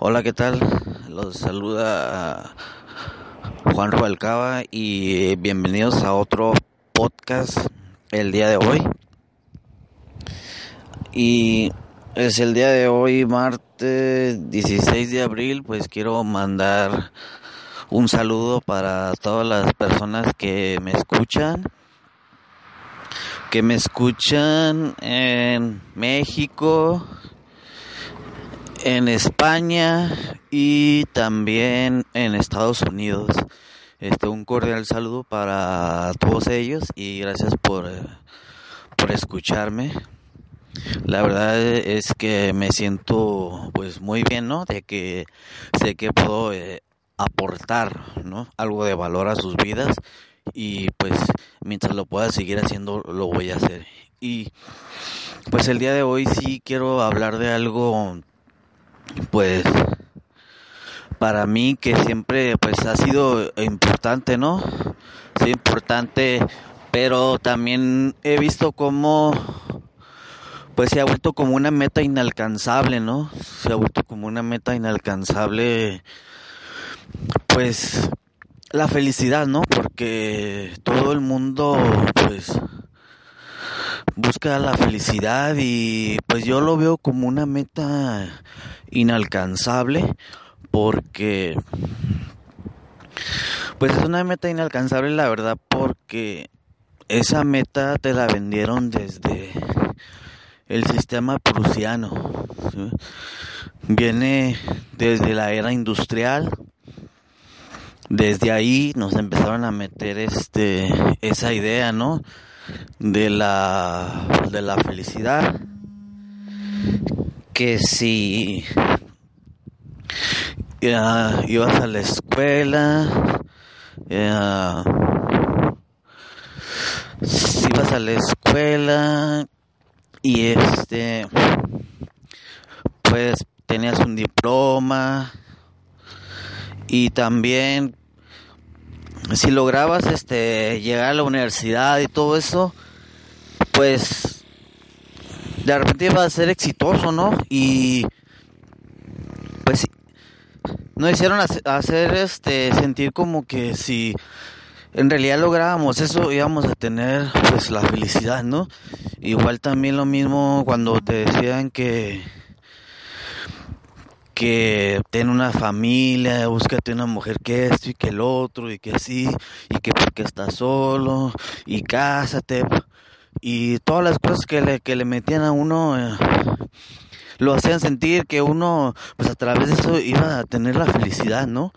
Hola, ¿qué tal? Los saluda Juan Rubalcaba y bienvenidos a otro podcast el día de hoy. Y es el día de hoy, martes 16 de abril, pues quiero mandar un saludo para todas las personas que me escuchan que me escuchan en México, en España y también en Estados Unidos. Este, un cordial saludo para todos ellos y gracias por, por escucharme. La verdad es que me siento pues muy bien, ¿no? De que sé que puedo eh, aportar, ¿no? Algo de valor a sus vidas y pues mientras lo pueda seguir haciendo lo voy a hacer. Y pues el día de hoy sí quiero hablar de algo pues para mí que siempre pues ha sido importante, ¿no? Sí, importante, pero también he visto cómo pues se ha vuelto como una meta inalcanzable, ¿no? Se ha vuelto como una meta inalcanzable pues la felicidad, ¿no? Porque todo el mundo pues busca la felicidad y pues yo lo veo como una meta inalcanzable porque pues es una meta inalcanzable la verdad porque esa meta te la vendieron desde el sistema prusiano viene desde la era industrial. Desde ahí nos empezaron a meter este esa idea no de la de la felicidad que si ibas a la escuela, si ibas a la escuela y este, pues tenías un diploma y también si lograbas este llegar a la universidad y todo eso, pues de repente iba a ser exitoso, ¿no? Y pues nos hicieron hacer este sentir como que si en realidad lográbamos eso íbamos a tener pues la felicidad, ¿no? Igual también lo mismo cuando te decían que que ten una familia, búscate una mujer que esto y que el otro y que así y que porque estás solo y cásate y todas las cosas que le, que le metían a uno eh, lo hacían sentir que uno pues a través de eso iba a tener la felicidad, ¿no?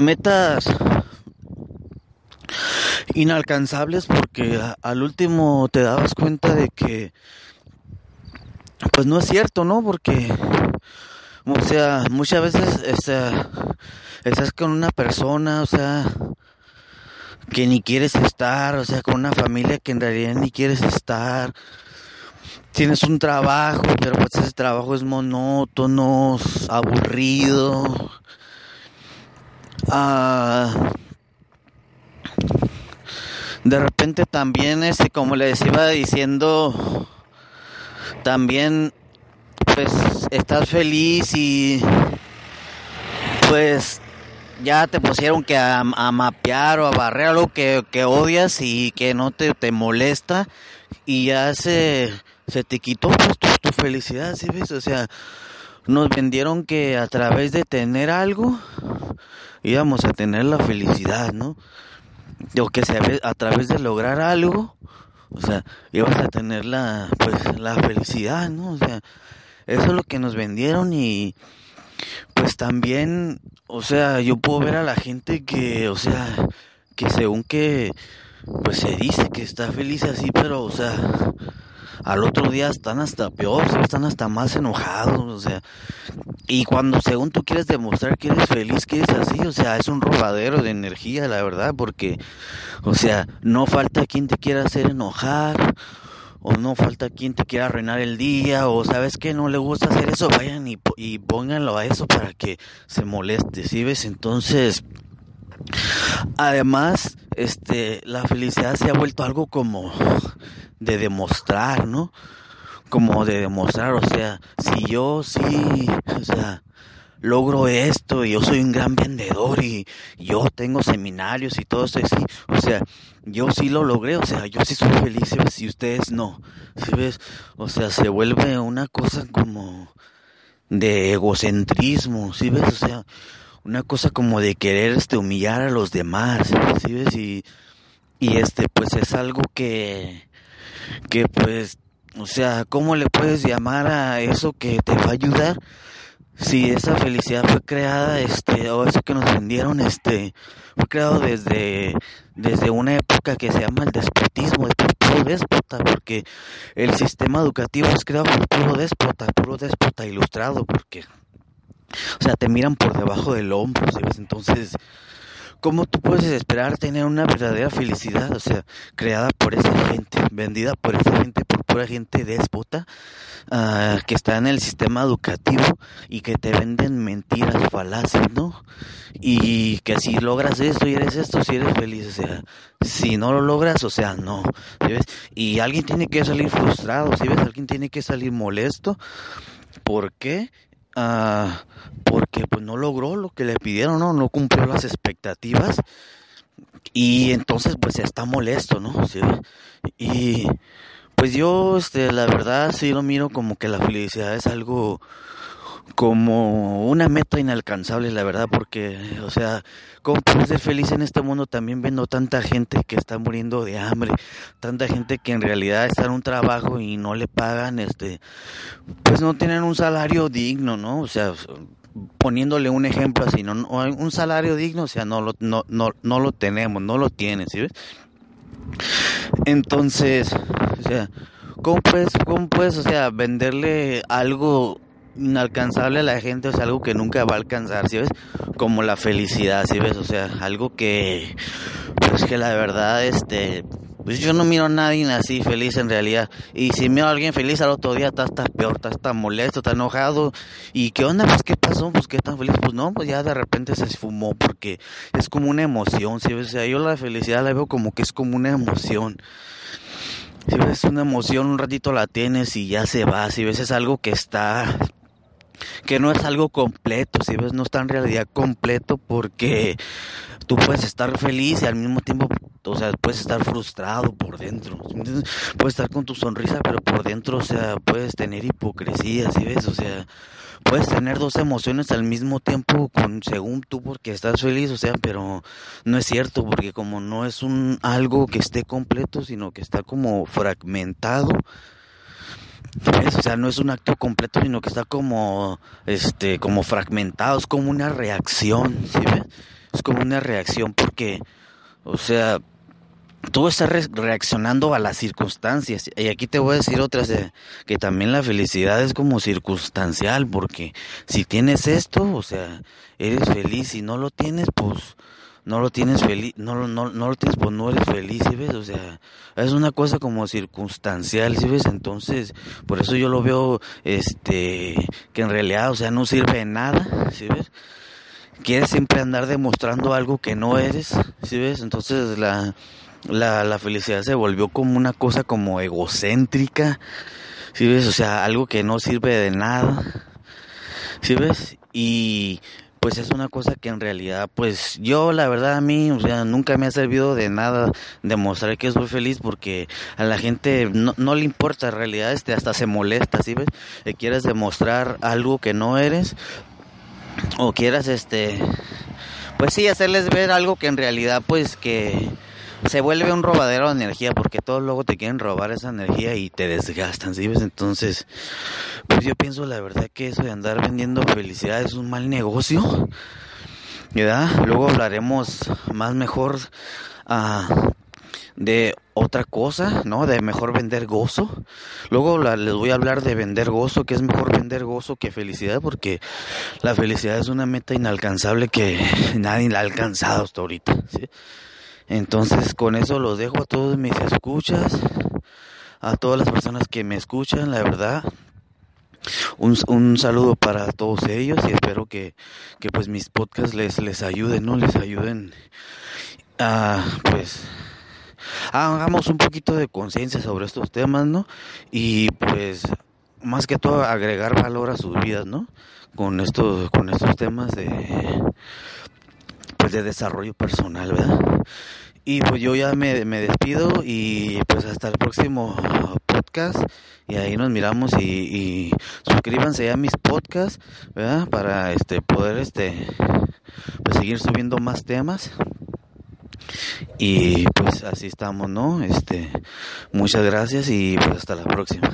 Metas inalcanzables porque al último te dabas cuenta de que pues no es cierto, ¿no? Porque o sea, muchas veces estás con una persona, o sea, que ni quieres estar, o sea, con una familia que en realidad ni quieres estar. Tienes un trabajo, pero pues ese trabajo es monótono, aburrido. Ah, de repente también, este, como les iba diciendo, también pues estás feliz y pues ya te pusieron que a, mapear o a barrer algo que, que, odias y que no te, te molesta y ya se, se te quitó pues, tu, felicidad, ¿sí ves? O sea, nos vendieron que a través de tener algo íbamos a tener la felicidad, ¿no? O que se, a través de lograr algo, o sea, ibas a tener la, pues, la felicidad, ¿no? O sea, eso es lo que nos vendieron y pues también, o sea, yo puedo ver a la gente que, o sea, que según que, pues se dice que está feliz así, pero, o sea, al otro día están hasta peor, están hasta más enojados, o sea, y cuando según tú quieres demostrar que eres feliz, que eres así, o sea, es un robadero de energía, la verdad, porque, o sea, no falta quien te quiera hacer enojar, o no falta quien te quiera arruinar el día, o sabes que no le gusta hacer eso, vayan y, y pónganlo a eso para que se moleste, ¿sí ves? Entonces, además, este, la felicidad se ha vuelto algo como de demostrar, ¿no? como de demostrar, o sea, si yo sí, o sea, logro esto y yo soy un gran vendedor y yo tengo seminarios y todo eso así, o sea, yo sí lo logré, o sea, yo sí soy feliz, si ustedes no, si ves, o sea, se vuelve una cosa como de egocentrismo, si ves, o sea, una cosa como de querer este humillar a los demás, si ves, y, y este pues es algo que que pues o sea, ¿cómo le puedes llamar a eso que te va a ayudar? si esa felicidad fue creada, este, o eso que nos vendieron, este, fue creado desde, desde una época que se llama el despotismo, el puro déspota, porque el sistema educativo es creado por puro déspota, puro déspota ilustrado, porque, o sea, te miran por debajo del hombro. Entonces, ¿cómo tú puedes esperar tener una verdadera felicidad? O sea, creada por esa gente, vendida por esa gente, por pura gente déspota, uh, que está en el sistema educativo y que te venden mentiras falaces, ¿no? Y que si logras esto y eres esto, si eres feliz, o sea, si no lo logras, o sea, no, ¿ves? Y alguien tiene que salir frustrado, ¿sí ves? Alguien tiene que salir molesto. ¿Por qué? Uh, porque pues no logró lo que le pidieron, ¿no? No cumplió las expectativas y entonces pues está molesto, ¿no? Y pues yo, este, la verdad sí lo miro como que la felicidad es algo como una meta inalcanzable, la verdad, porque, o sea, ¿cómo puedes ser feliz en este mundo también viendo tanta gente que está muriendo de hambre, tanta gente que en realidad está en un trabajo y no le pagan, este, pues no tienen un salario digno, ¿no? O sea, poniéndole un ejemplo así, no, un salario digno, o sea, no lo, no, no, no lo tenemos, no lo tienen, ¿sí ves? Entonces, o sea, ¿cómo puedes, cómo puedes, o sea, venderle algo inalcanzable a la gente, o sea, algo que nunca va a alcanzar, ¿sí ves? Como la felicidad, ¿sí ves? O sea, algo que, pues que la verdad, este, pues yo no miro a nadie así feliz en realidad. Y si miro a alguien feliz al otro día, está, está peor, está, está molesto, está enojado. ¿Y qué onda? Pues qué pasó, pues qué tan feliz. Pues no, pues ya de repente se esfumó porque es como una emoción, ¿sí ves? O sea, yo la felicidad la veo como que es como una emoción. Si ves una emoción, un ratito la tienes y ya se va. Si ves es algo que está que no es algo completo, si ves, no está en realidad completo porque tú puedes estar feliz y al mismo tiempo, o sea, puedes estar frustrado por dentro, puedes estar con tu sonrisa, pero por dentro, o sea, puedes tener hipocresía, si ves, o sea, puedes tener dos emociones al mismo tiempo con según tú porque estás feliz, o sea, pero no es cierto porque como no es un algo que esté completo, sino que está como fragmentado, o sea, no es un acto completo, sino que está como, este, como fragmentado, es como una reacción, ¿sí ves? Es como una reacción porque, o sea, tú estás reaccionando a las circunstancias. Y aquí te voy a decir otras, que también la felicidad es como circunstancial, porque si tienes esto, o sea, eres feliz, si no lo tienes, pues no lo tienes feliz, no, no, no lo tienes, pues no eres feliz, ¿sí ves? O sea, es una cosa como circunstancial, ¿sí ves? Entonces, por eso yo lo veo, este, que en realidad, o sea, no sirve de nada, ¿sí ves? Quieres siempre andar demostrando algo que no eres, ¿sí ves? Entonces la, la, la felicidad se volvió como una cosa como egocéntrica, ¿sí ves? O sea, algo que no sirve de nada, ¿sí ves? Y pues es una cosa que en realidad, pues yo la verdad a mí, o sea, nunca me ha servido de nada demostrar que soy feliz porque a la gente no, no le importa en realidad, este, hasta se molesta, ¿sí ves? Que quieres demostrar algo que no eres o quieras, este, pues sí, hacerles ver algo que en realidad, pues que se vuelve un robadero de energía porque todos luego te quieren robar esa energía y te desgastan, ¿sí ves? Entonces, pues yo pienso la verdad que eso de andar vendiendo felicidad es un mal negocio, ¿verdad? Luego hablaremos más mejor uh, de otra cosa, ¿no? De mejor vender gozo. Luego les voy a hablar de vender gozo, que es mejor vender gozo que felicidad, porque la felicidad es una meta inalcanzable que nadie la ha alcanzado hasta ahorita, ¿sí? Entonces con eso los dejo a todos mis escuchas, a todas las personas que me escuchan, la verdad. Un, un saludo para todos ellos y espero que, que pues mis podcasts les, les ayuden, ¿no? Les ayuden a pues hagamos un poquito de conciencia sobre estos temas, ¿no? Y pues más que todo agregar valor a sus vidas, ¿no? Con estos, con estos temas de, pues de desarrollo personal, ¿verdad? Y pues yo ya me, me despido y pues hasta el próximo podcast y ahí nos miramos y, y suscríbanse a mis podcasts, ¿verdad? Para este poder este pues seguir subiendo más temas. Y pues así estamos, ¿no? Este, muchas gracias y pues hasta la próxima.